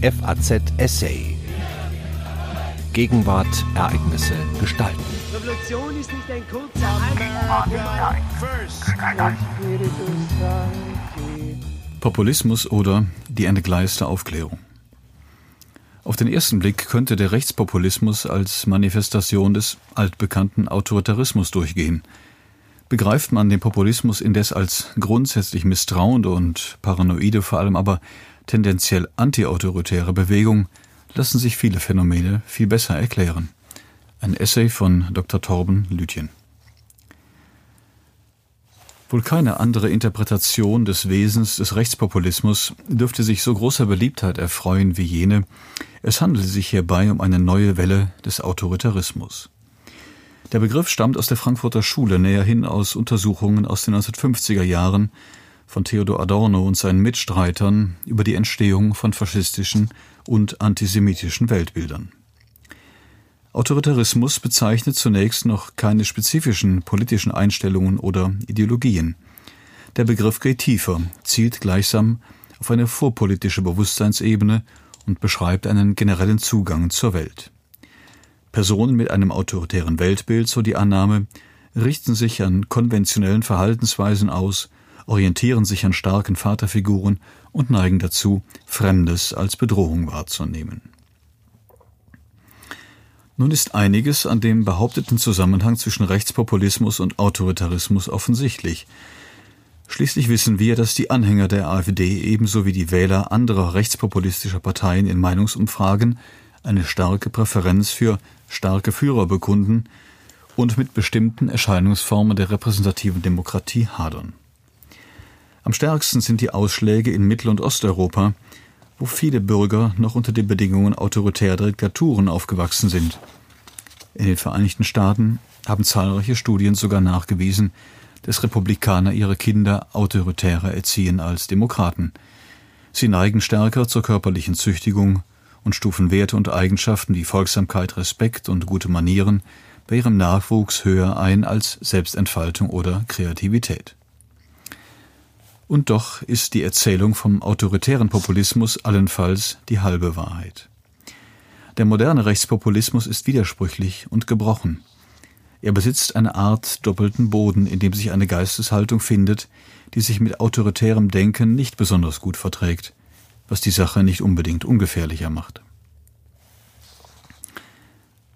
FAZ Essay. Gegenwart, Ereignisse, Gestalten. Revolution ist nicht ein kurzer Populismus oder die entgleiste Aufklärung. Auf den ersten Blick könnte der Rechtspopulismus als Manifestation des altbekannten Autoritarismus durchgehen. Begreift man den Populismus indes als grundsätzlich misstrauende und paranoide, vor allem aber tendenziell antiautoritäre Bewegung, lassen sich viele Phänomene viel besser erklären. Ein Essay von Dr. Torben Lütjen. Wohl keine andere Interpretation des Wesens des Rechtspopulismus dürfte sich so großer Beliebtheit erfreuen wie jene. Es handelt sich hierbei um eine neue Welle des Autoritarismus. Der Begriff stammt aus der Frankfurter Schule, näherhin aus Untersuchungen aus den 1950er Jahren von Theodor Adorno und seinen Mitstreitern über die Entstehung von faschistischen und antisemitischen Weltbildern. Autoritarismus bezeichnet zunächst noch keine spezifischen politischen Einstellungen oder Ideologien. Der Begriff geht tiefer, zielt gleichsam auf eine vorpolitische Bewusstseinsebene und beschreibt einen generellen Zugang zur Welt. Personen mit einem autoritären Weltbild, so die Annahme, richten sich an konventionellen Verhaltensweisen aus, orientieren sich an starken Vaterfiguren und neigen dazu, Fremdes als Bedrohung wahrzunehmen. Nun ist einiges an dem behaupteten Zusammenhang zwischen Rechtspopulismus und Autoritarismus offensichtlich. Schließlich wissen wir, dass die Anhänger der AfD ebenso wie die Wähler anderer rechtspopulistischer Parteien in Meinungsumfragen eine starke Präferenz für starke Führer bekunden und mit bestimmten Erscheinungsformen der repräsentativen Demokratie hadern. Am stärksten sind die Ausschläge in Mittel- und Osteuropa, wo viele Bürger noch unter den Bedingungen autoritärer Diktaturen aufgewachsen sind. In den Vereinigten Staaten haben zahlreiche Studien sogar nachgewiesen, dass Republikaner ihre Kinder autoritärer erziehen als Demokraten. Sie neigen stärker zur körperlichen Züchtigung und stufen Werte und Eigenschaften wie Folgsamkeit, Respekt und gute Manieren bei ihrem Nachwuchs höher ein als Selbstentfaltung oder Kreativität. Und doch ist die Erzählung vom autoritären Populismus allenfalls die halbe Wahrheit. Der moderne Rechtspopulismus ist widersprüchlich und gebrochen. Er besitzt eine Art doppelten Boden, in dem sich eine Geisteshaltung findet, die sich mit autoritärem Denken nicht besonders gut verträgt, was die Sache nicht unbedingt ungefährlicher macht.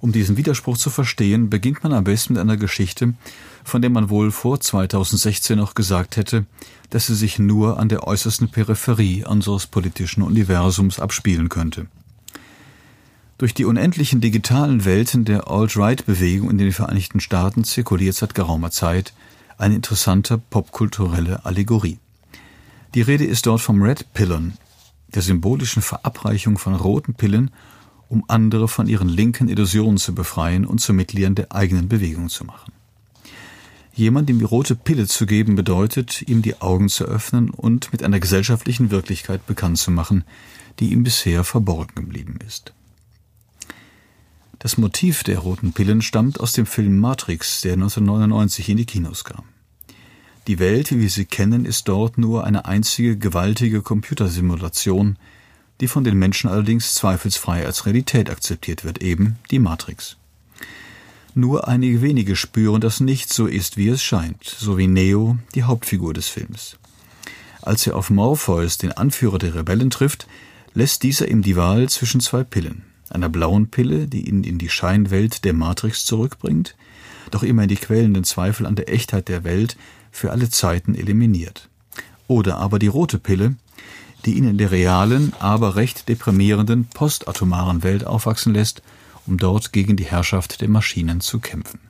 Um diesen Widerspruch zu verstehen, beginnt man am besten mit einer Geschichte, von der man wohl vor 2016 noch gesagt hätte, dass sie sich nur an der äußersten Peripherie unseres politischen Universums abspielen könnte. Durch die unendlichen digitalen Welten der Alt-Right-Bewegung in den Vereinigten Staaten zirkuliert seit geraumer Zeit eine interessante popkulturelle Allegorie. Die Rede ist dort vom Red Pillern, der symbolischen Verabreichung von roten Pillen um andere von ihren linken Illusionen zu befreien und zu Mitgliedern der eigenen Bewegung zu machen. Jemandem die rote Pille zu geben bedeutet, ihm die Augen zu öffnen und mit einer gesellschaftlichen Wirklichkeit bekannt zu machen, die ihm bisher verborgen geblieben ist. Das Motiv der roten Pillen stammt aus dem Film Matrix, der 1999 in die Kinos kam. Die Welt, wie wir sie kennen, ist dort nur eine einzige gewaltige Computersimulation, die von den Menschen allerdings zweifelsfrei als Realität akzeptiert wird, eben die Matrix. Nur einige wenige spüren, dass nichts so ist, wie es scheint, so wie Neo, die Hauptfigur des Films. Als er auf Morpheus, den Anführer der Rebellen, trifft, lässt dieser ihm die Wahl zwischen zwei Pillen. Einer blauen Pille, die ihn in die Scheinwelt der Matrix zurückbringt, doch immer in die quälenden Zweifel an der Echtheit der Welt für alle Zeiten eliminiert. Oder aber die rote Pille, die ihn in der realen, aber recht deprimierenden postatomaren Welt aufwachsen lässt, um dort gegen die Herrschaft der Maschinen zu kämpfen.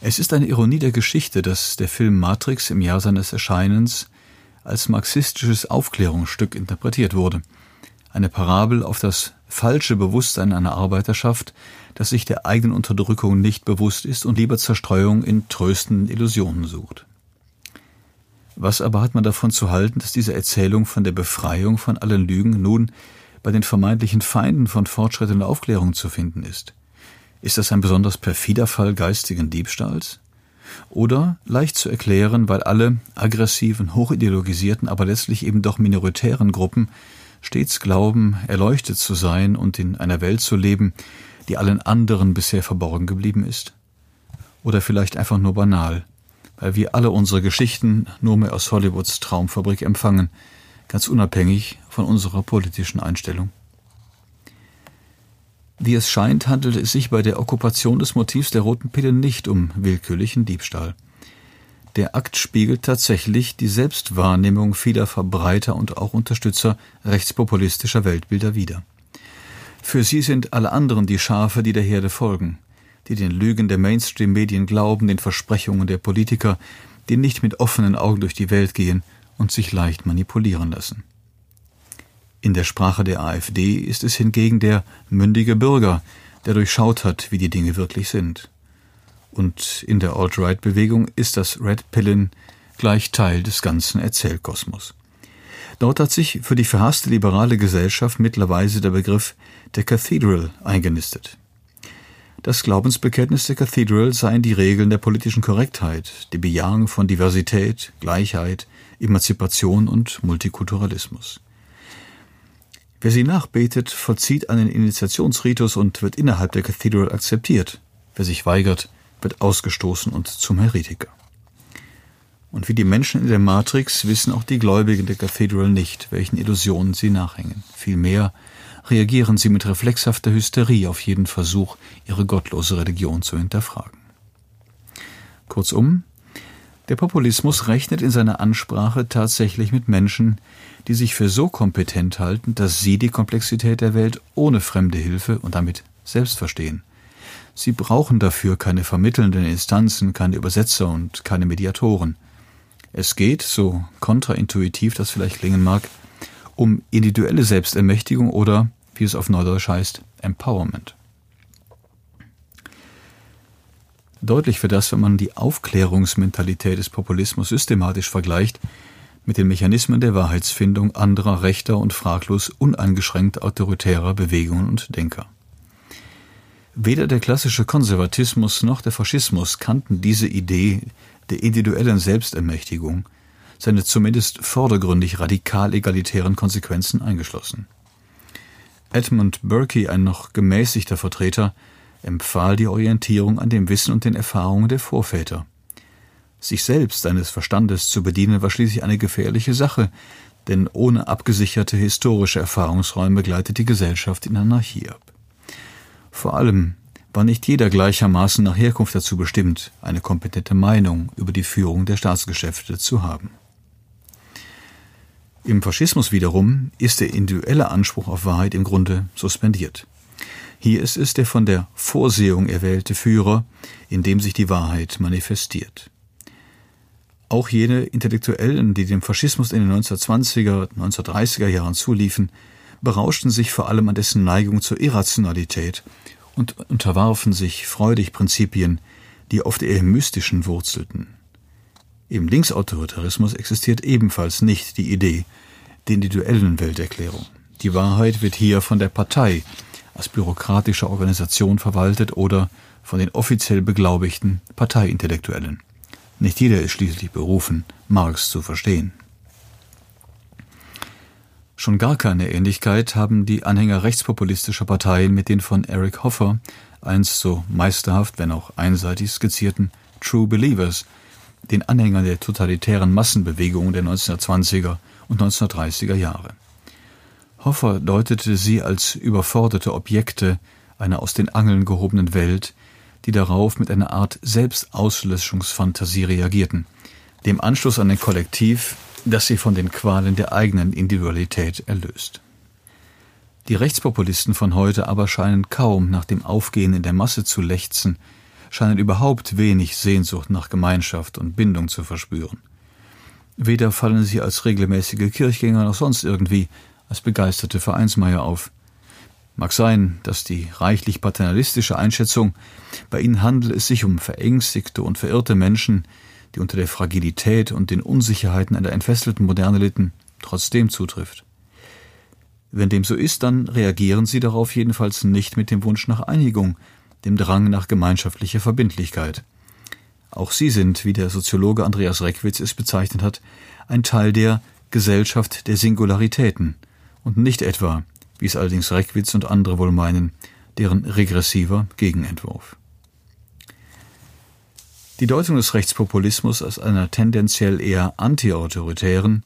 Es ist eine Ironie der Geschichte, dass der Film Matrix im Jahr seines Erscheinens als marxistisches Aufklärungsstück interpretiert wurde. Eine Parabel auf das falsche Bewusstsein einer Arbeiterschaft, das sich der eigenen Unterdrückung nicht bewusst ist und lieber Zerstreuung in tröstenden Illusionen sucht. Was aber hat man davon zu halten, dass diese Erzählung von der Befreiung von allen Lügen nun bei den vermeintlichen Feinden von Fortschritt und Aufklärung zu finden ist? Ist das ein besonders perfider Fall geistigen Diebstahls? Oder leicht zu erklären, weil alle aggressiven, hochideologisierten, aber letztlich eben doch minoritären Gruppen stets glauben, erleuchtet zu sein und in einer Welt zu leben, die allen anderen bisher verborgen geblieben ist? Oder vielleicht einfach nur banal, weil wir alle unsere Geschichten nur mehr aus Hollywoods Traumfabrik empfangen, ganz unabhängig von unserer politischen Einstellung? Wie es scheint, handelt es sich bei der Okkupation des Motivs der roten Pille nicht um willkürlichen Diebstahl. Der Akt spiegelt tatsächlich die Selbstwahrnehmung vieler Verbreiter und auch Unterstützer rechtspopulistischer Weltbilder wider. Für sie sind alle anderen die Schafe, die der Herde folgen, die den Lügen der Mainstream-Medien glauben, den Versprechungen der Politiker, die nicht mit offenen Augen durch die Welt gehen und sich leicht manipulieren lassen. In der Sprache der AfD ist es hingegen der mündige Bürger, der durchschaut hat, wie die Dinge wirklich sind und in der Alt-Right-Bewegung ist das Red Pillen gleich Teil des ganzen Erzählkosmos. Dort hat sich für die verhasste liberale Gesellschaft mittlerweile der Begriff der Cathedral eingenistet. Das Glaubensbekenntnis der Cathedral seien die Regeln der politischen Korrektheit, die Bejahung von Diversität, Gleichheit, Emanzipation und Multikulturalismus. Wer sie nachbetet, vollzieht einen Initiationsritus und wird innerhalb der Cathedral akzeptiert. Wer sich weigert, wird ausgestoßen und zum Heretiker. Und wie die Menschen in der Matrix wissen auch die Gläubigen der Cathedral nicht, welchen Illusionen sie nachhängen. Vielmehr reagieren sie mit reflexhafter Hysterie auf jeden Versuch, ihre gottlose Religion zu hinterfragen. Kurzum, der Populismus rechnet in seiner Ansprache tatsächlich mit Menschen, die sich für so kompetent halten, dass sie die Komplexität der Welt ohne fremde Hilfe und damit selbst verstehen – Sie brauchen dafür keine vermittelnden Instanzen, keine Übersetzer und keine Mediatoren. Es geht, so kontraintuitiv das vielleicht klingen mag, um individuelle Selbstermächtigung oder, wie es auf Neudeutsch heißt, Empowerment. Deutlich für das, wenn man die Aufklärungsmentalität des Populismus systematisch vergleicht mit den Mechanismen der Wahrheitsfindung anderer rechter und fraglos uneingeschränkt autoritärer Bewegungen und Denker. Weder der klassische Konservatismus noch der Faschismus kannten diese Idee der individuellen Selbstermächtigung, seine zumindest vordergründig radikal egalitären Konsequenzen eingeschlossen. Edmund Burke, ein noch gemäßigter Vertreter, empfahl die Orientierung an dem Wissen und den Erfahrungen der Vorväter. Sich selbst seines Verstandes zu bedienen war schließlich eine gefährliche Sache, denn ohne abgesicherte historische Erfahrungsräume gleitet die Gesellschaft in Anarchie ab. Vor allem war nicht jeder gleichermaßen nach Herkunft dazu bestimmt, eine kompetente Meinung über die Führung der Staatsgeschäfte zu haben. Im Faschismus wiederum ist der individuelle Anspruch auf Wahrheit im Grunde suspendiert. Hier ist es der von der Vorsehung erwählte Führer, in dem sich die Wahrheit manifestiert. Auch jene Intellektuellen, die dem Faschismus in den 1920er, 1930er Jahren zuliefen, berauschten sich vor allem an dessen Neigung zur Irrationalität und unterwarfen sich freudig Prinzipien, die oft eher Mystischen wurzelten. Im Linksautoritarismus existiert ebenfalls nicht die Idee der individuellen Welterklärung. Die Wahrheit wird hier von der Partei als bürokratische Organisation verwaltet oder von den offiziell beglaubigten Parteiintellektuellen. Nicht jeder ist schließlich berufen, Marx zu verstehen. Schon gar keine Ähnlichkeit haben die Anhänger rechtspopulistischer Parteien mit den von Eric Hoffer einst so meisterhaft, wenn auch einseitig skizzierten True Believers, den Anhängern der totalitären Massenbewegungen der 1920er und 1930er Jahre. Hoffer deutete sie als überforderte Objekte einer aus den Angeln gehobenen Welt, die darauf mit einer Art Selbstauslöschungsfantasie reagierten, dem Anschluss an ein Kollektiv, das sie von den Qualen der eigenen Individualität erlöst. Die Rechtspopulisten von heute aber scheinen kaum nach dem Aufgehen in der Masse zu lechzen, scheinen überhaupt wenig Sehnsucht nach Gemeinschaft und Bindung zu verspüren. Weder fallen sie als regelmäßige Kirchgänger noch sonst irgendwie als begeisterte Vereinsmeier auf. Mag sein, dass die reichlich paternalistische Einschätzung, bei ihnen handelt es sich um verängstigte und verirrte Menschen, die unter der Fragilität und den Unsicherheiten einer entfesselten Moderne litten, trotzdem zutrifft. Wenn dem so ist, dann reagieren sie darauf jedenfalls nicht mit dem Wunsch nach Einigung, dem Drang nach gemeinschaftlicher Verbindlichkeit. Auch sie sind, wie der Soziologe Andreas Reckwitz es bezeichnet hat, ein Teil der Gesellschaft der Singularitäten und nicht etwa, wie es allerdings Reckwitz und andere wohl meinen, deren regressiver Gegenentwurf. Die Deutung des Rechtspopulismus als einer tendenziell eher antiautoritären,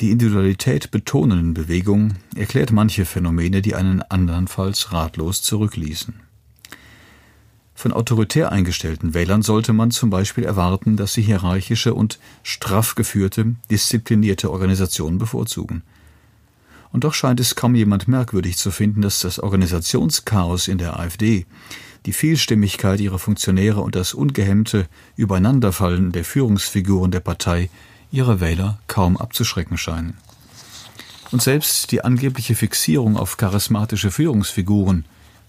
die Individualität betonenden Bewegung erklärt manche Phänomene, die einen andernfalls ratlos zurückließen. Von autoritär eingestellten Wählern sollte man zum Beispiel erwarten, dass sie hierarchische und straff geführte, disziplinierte Organisationen bevorzugen. Und doch scheint es kaum jemand merkwürdig zu finden, dass das Organisationschaos in der AfD die Vielstimmigkeit ihrer Funktionäre und das ungehemmte Übereinanderfallen der Führungsfiguren der Partei ihre Wähler kaum abzuschrecken scheinen. Und selbst die angebliche Fixierung auf charismatische Führungsfiguren,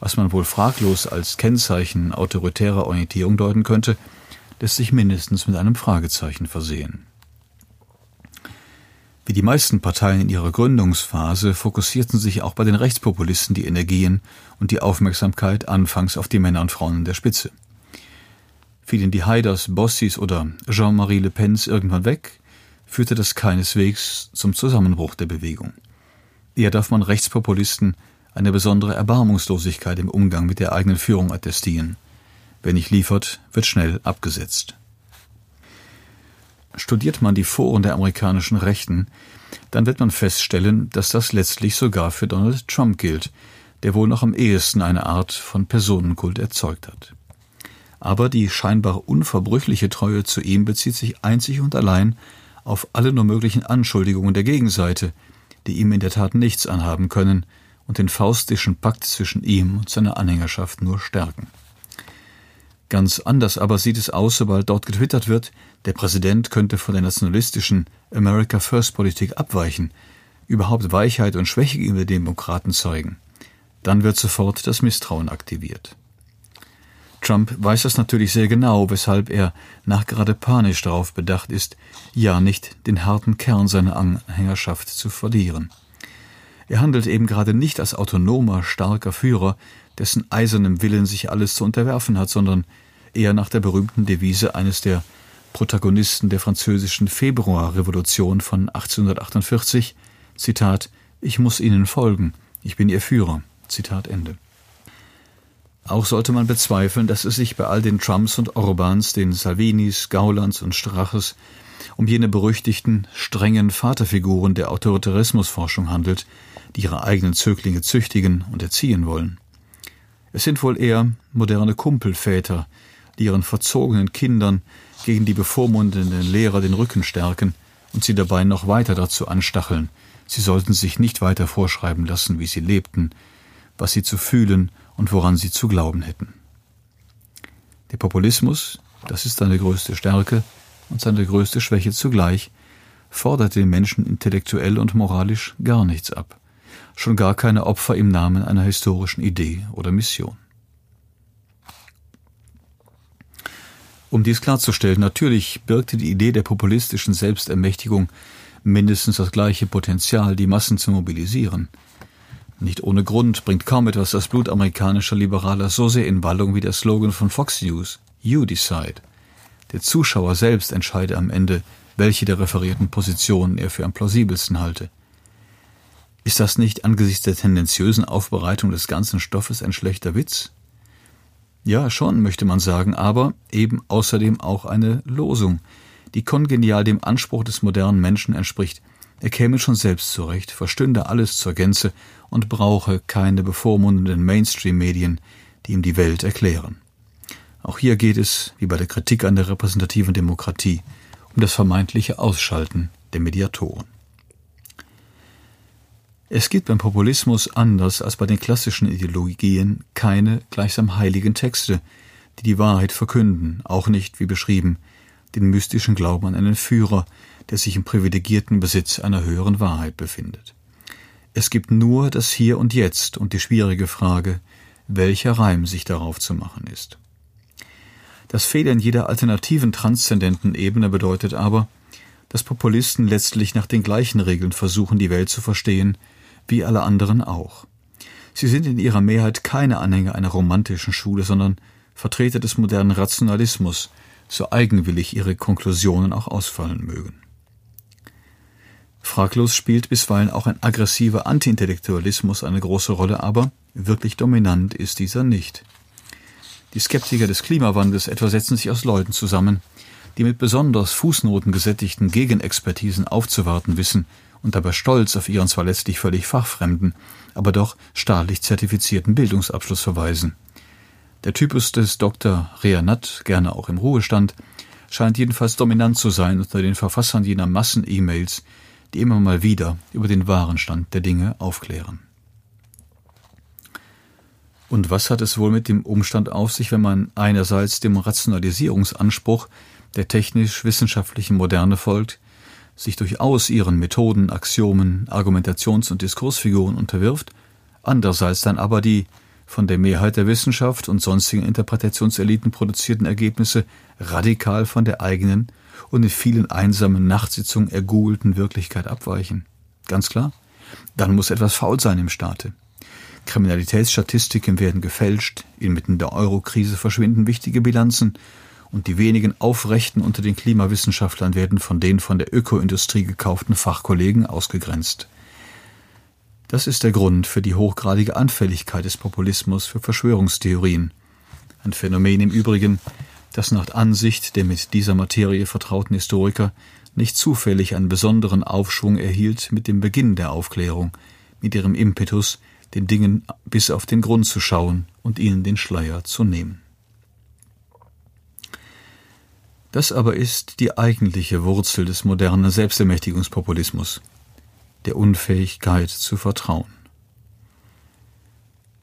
was man wohl fraglos als Kennzeichen autoritärer Orientierung deuten könnte, lässt sich mindestens mit einem Fragezeichen versehen. Wie die meisten Parteien in ihrer Gründungsphase fokussierten sich auch bei den Rechtspopulisten die Energien und die Aufmerksamkeit anfangs auf die Männer und Frauen an der Spitze. Fielen die Haiders, Bossis oder Jean-Marie Le Pens irgendwann weg, führte das keineswegs zum Zusammenbruch der Bewegung. Eher darf man Rechtspopulisten eine besondere Erbarmungslosigkeit im Umgang mit der eigenen Führung attestieren. Wer nicht liefert, wird schnell abgesetzt. Studiert man die Foren der amerikanischen Rechten, dann wird man feststellen, dass das letztlich sogar für Donald Trump gilt, der wohl noch am ehesten eine Art von Personenkult erzeugt hat. Aber die scheinbar unverbrüchliche Treue zu ihm bezieht sich einzig und allein auf alle nur möglichen Anschuldigungen der Gegenseite, die ihm in der Tat nichts anhaben können und den faustischen Pakt zwischen ihm und seiner Anhängerschaft nur stärken. Ganz anders aber sieht es aus, sobald dort getwittert wird, der Präsident könnte von der nationalistischen America First Politik abweichen, überhaupt Weichheit und Schwäche gegenüber Demokraten zeigen. Dann wird sofort das Misstrauen aktiviert. Trump weiß das natürlich sehr genau, weshalb er nachgerade panisch darauf bedacht ist, ja nicht den harten Kern seiner Anhängerschaft zu verlieren. Er handelt eben gerade nicht als autonomer, starker Führer, dessen eisernem Willen sich alles zu unterwerfen hat, sondern eher nach der berühmten Devise eines der Protagonisten der französischen Februarrevolution von 1848, Zitat, ich muss Ihnen folgen, ich bin Ihr Führer, Zitat Ende. Auch sollte man bezweifeln, dass es sich bei all den Trumps und Orbans, den Salvinis, Gaulands und Straches um jene berüchtigten, strengen Vaterfiguren der Autoritarismusforschung handelt, die ihre eigenen Zöglinge züchtigen und erziehen wollen. Es sind wohl eher moderne Kumpelväter, die ihren verzogenen Kindern gegen die bevormundenden Lehrer den Rücken stärken und sie dabei noch weiter dazu anstacheln, sie sollten sich nicht weiter vorschreiben lassen, wie sie lebten, was sie zu fühlen und woran sie zu glauben hätten. Der Populismus, das ist seine größte Stärke und seine größte Schwäche zugleich, fordert den Menschen intellektuell und moralisch gar nichts ab schon gar keine Opfer im Namen einer historischen Idee oder Mission. Um dies klarzustellen, natürlich birgte die Idee der populistischen Selbstermächtigung mindestens das gleiche Potenzial, die Massen zu mobilisieren. Nicht ohne Grund bringt kaum etwas das Blut amerikanischer Liberaler so sehr in Wallung wie der Slogan von Fox News, You Decide. Der Zuschauer selbst entscheide am Ende, welche der referierten Positionen er für am plausibelsten halte. Ist das nicht angesichts der tendenziösen Aufbereitung des ganzen Stoffes ein schlechter Witz? Ja, schon, möchte man sagen, aber eben außerdem auch eine Losung, die kongenial dem Anspruch des modernen Menschen entspricht. Er käme schon selbst zurecht, verstünde alles zur Gänze und brauche keine bevormundenden Mainstream-Medien, die ihm die Welt erklären. Auch hier geht es, wie bei der Kritik an der repräsentativen Demokratie, um das vermeintliche Ausschalten der Mediatoren. Es gibt beim Populismus anders als bei den klassischen Ideologien keine gleichsam heiligen Texte, die die Wahrheit verkünden, auch nicht, wie beschrieben, den mystischen Glauben an einen Führer, der sich im privilegierten Besitz einer höheren Wahrheit befindet. Es gibt nur das Hier und Jetzt und die schwierige Frage, welcher Reim sich darauf zu machen ist. Das Fehlen jeder alternativen transzendenten Ebene bedeutet aber, dass Populisten letztlich nach den gleichen Regeln versuchen, die Welt zu verstehen, wie alle anderen auch. Sie sind in ihrer Mehrheit keine Anhänger einer romantischen Schule, sondern Vertreter des modernen Rationalismus, so eigenwillig ihre Konklusionen auch ausfallen mögen. Fraglos spielt bisweilen auch ein aggressiver Antiintellektualismus eine große Rolle, aber wirklich dominant ist dieser nicht. Die Skeptiker des Klimawandels etwa setzen sich aus Leuten zusammen, die mit besonders fußnotengesättigten Gegenexpertisen aufzuwarten wissen und dabei stolz auf ihren zwar letztlich völlig fachfremden, aber doch staatlich zertifizierten Bildungsabschluss verweisen. Der Typus des Dr. Reanat, gerne auch im Ruhestand, scheint jedenfalls dominant zu sein unter den Verfassern jener Massen-E-Mails, die immer mal wieder über den wahren Stand der Dinge aufklären. Und was hat es wohl mit dem Umstand auf sich, wenn man einerseits dem Rationalisierungsanspruch der technisch-wissenschaftlichen Moderne folgt, sich durchaus ihren Methoden, Axiomen, Argumentations- und Diskursfiguren unterwirft, andererseits dann aber die von der Mehrheit der Wissenschaft und sonstigen Interpretationseliten produzierten Ergebnisse radikal von der eigenen und in vielen einsamen Nachtsitzungen ergoogelten Wirklichkeit abweichen. Ganz klar, dann muss etwas faul sein im Staate. Kriminalitätsstatistiken werden gefälscht, inmitten der Eurokrise verschwinden wichtige Bilanzen und die wenigen Aufrechten unter den Klimawissenschaftlern werden von den von der Ökoindustrie gekauften Fachkollegen ausgegrenzt. Das ist der Grund für die hochgradige Anfälligkeit des Populismus für Verschwörungstheorien. Ein Phänomen im Übrigen, das nach Ansicht der mit dieser Materie vertrauten Historiker nicht zufällig einen besonderen Aufschwung erhielt mit dem Beginn der Aufklärung, mit ihrem Impetus, den Dingen bis auf den Grund zu schauen und ihnen den Schleier zu nehmen. Das aber ist die eigentliche Wurzel des modernen Selbstermächtigungspopulismus, der Unfähigkeit zu vertrauen.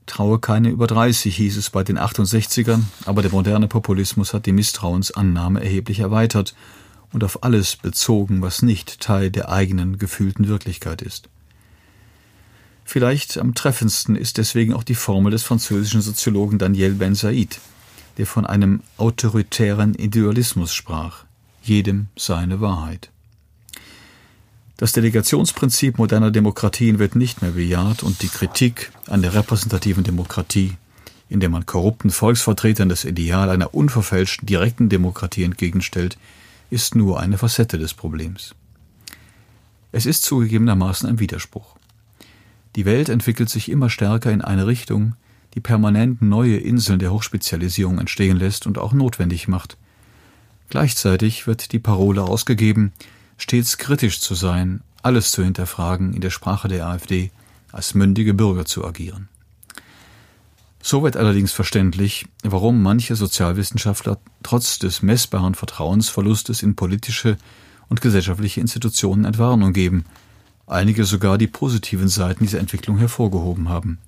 Traue keine über 30, hieß es bei den 68ern, aber der moderne Populismus hat die Misstrauensannahme erheblich erweitert und auf alles bezogen, was nicht Teil der eigenen gefühlten Wirklichkeit ist. Vielleicht am treffendsten ist deswegen auch die Formel des französischen Soziologen Daniel Ben Said, der von einem autoritären Idealismus sprach, jedem seine Wahrheit. Das Delegationsprinzip moderner Demokratien wird nicht mehr bejaht und die Kritik an der repräsentativen Demokratie, in der man korrupten Volksvertretern das Ideal einer unverfälschten direkten Demokratie entgegenstellt, ist nur eine Facette des Problems. Es ist zugegebenermaßen ein Widerspruch. Die Welt entwickelt sich immer stärker in eine Richtung, die permanent neue Inseln der Hochspezialisierung entstehen lässt und auch notwendig macht. Gleichzeitig wird die Parole ausgegeben, stets kritisch zu sein, alles zu hinterfragen, in der Sprache der AfD, als mündige Bürger zu agieren. So wird allerdings verständlich, warum manche Sozialwissenschaftler trotz des messbaren Vertrauensverlustes in politische und gesellschaftliche Institutionen Entwarnung geben, einige sogar die positiven Seiten dieser Entwicklung hervorgehoben haben.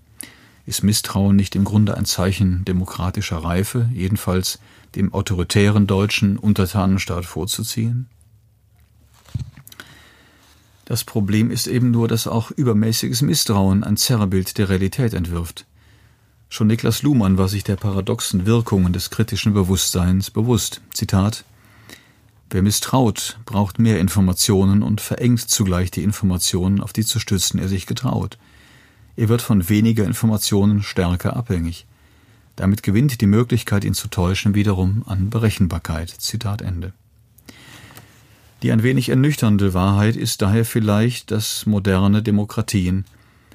Ist Misstrauen nicht im Grunde ein Zeichen demokratischer Reife, jedenfalls dem autoritären deutschen Untertanenstaat vorzuziehen? Das Problem ist eben nur, dass auch übermäßiges Misstrauen ein Zerrbild der Realität entwirft. Schon Niklas Luhmann war sich der paradoxen Wirkungen des kritischen Bewusstseins bewusst. Zitat Wer misstraut, braucht mehr Informationen und verengt zugleich die Informationen, auf die zu stützen er sich getraut. Er wird von weniger Informationen stärker abhängig. Damit gewinnt die Möglichkeit, ihn zu täuschen, wiederum an Berechenbarkeit. Zitat Ende. Die ein wenig ernüchternde Wahrheit ist daher vielleicht, dass moderne Demokratien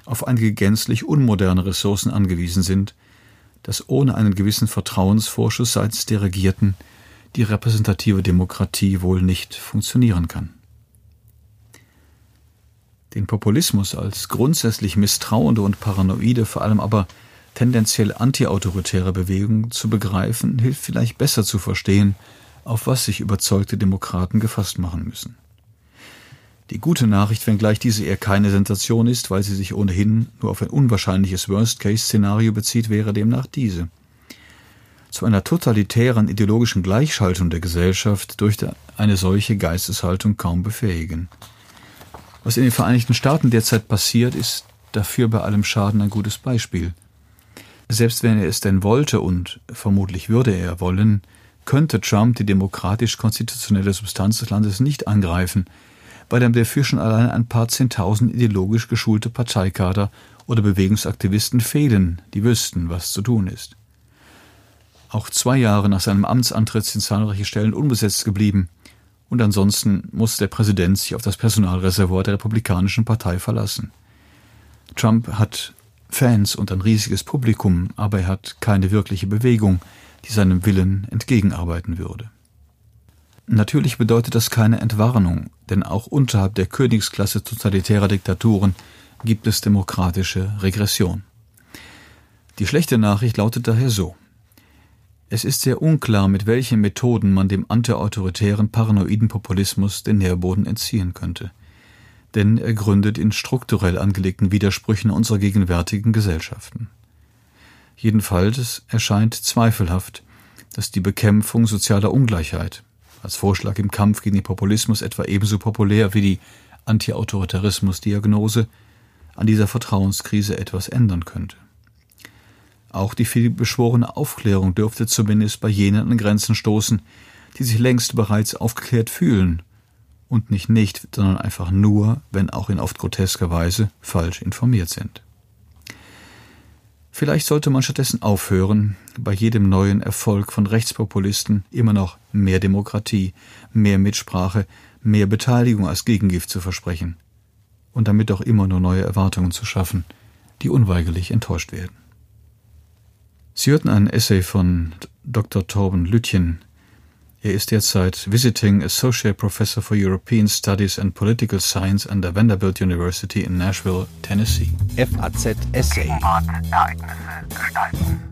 auf einige gänzlich unmoderne Ressourcen angewiesen sind, dass ohne einen gewissen Vertrauensvorschuss seitens der Regierten die repräsentative Demokratie wohl nicht funktionieren kann. Den Populismus als grundsätzlich misstrauende und paranoide, vor allem aber tendenziell antiautoritäre Bewegung zu begreifen, hilft vielleicht besser zu verstehen, auf was sich überzeugte Demokraten gefasst machen müssen. Die gute Nachricht, wenngleich diese eher keine Sensation ist, weil sie sich ohnehin nur auf ein unwahrscheinliches Worst-Case-Szenario bezieht, wäre demnach diese. Zu einer totalitären ideologischen Gleichschaltung der Gesellschaft durch eine solche Geisteshaltung kaum befähigen. Was in den Vereinigten Staaten derzeit passiert, ist dafür bei allem Schaden ein gutes Beispiel. Selbst wenn er es denn wollte, und vermutlich würde er wollen, könnte Trump die demokratisch-konstitutionelle Substanz des Landes nicht angreifen, weil ihm dafür schon allein ein paar Zehntausend ideologisch geschulte Parteikader oder Bewegungsaktivisten fehlen, die wüssten, was zu tun ist. Auch zwei Jahre nach seinem Amtsantritt sind zahlreiche Stellen unbesetzt geblieben, Und ansonsten muss der Präsident sich auf das Personalreservoir der Republikanischen Partei verlassen. Trump hat Fans und ein riesiges Publikum, aber er hat keine wirkliche Bewegung, die seinem Willen entgegenarbeiten würde. Natürlich bedeutet das keine Entwarnung, denn auch unterhalb der Königsklasse totalitärer Diktaturen gibt es demokratische Regression. Die schlechte Nachricht lautet daher so. Es ist sehr unklar, mit welchen Methoden man dem antiautoritären paranoiden Populismus den Nährboden entziehen könnte. Denn er gründet in strukturell angelegten Widersprüchen unserer gegenwärtigen Gesellschaften. Jedenfalls erscheint zweifelhaft, dass die Bekämpfung sozialer Ungleichheit als Vorschlag im Kampf gegen den Populismus etwa ebenso populär wie die Antiautoritarismusdiagnose an dieser Vertrauenskrise etwas ändern könnte. Auch die vielbeschworene Aufklärung dürfte zumindest bei jenen an Grenzen stoßen, die sich längst bereits aufgeklärt fühlen und nicht nicht, sondern einfach nur, wenn auch in oft grotesker Weise, falsch informiert sind. Vielleicht sollte man stattdessen aufhören, bei jedem neuen Erfolg von Rechtspopulisten immer noch mehr Demokratie, mehr Mitsprache, mehr Beteiligung als Gegengift zu versprechen und damit auch immer nur neue Erwartungen zu schaffen, die unweigerlich enttäuscht werden. Sie hörten einen Essay von Dr. Torben Lütjen. Er ist derzeit Visiting Associate Professor for European Studies and Political Science an der Vanderbilt University in Nashville, Tennessee. FAZ Essay. Gegenwart, Ereignisse gestalten.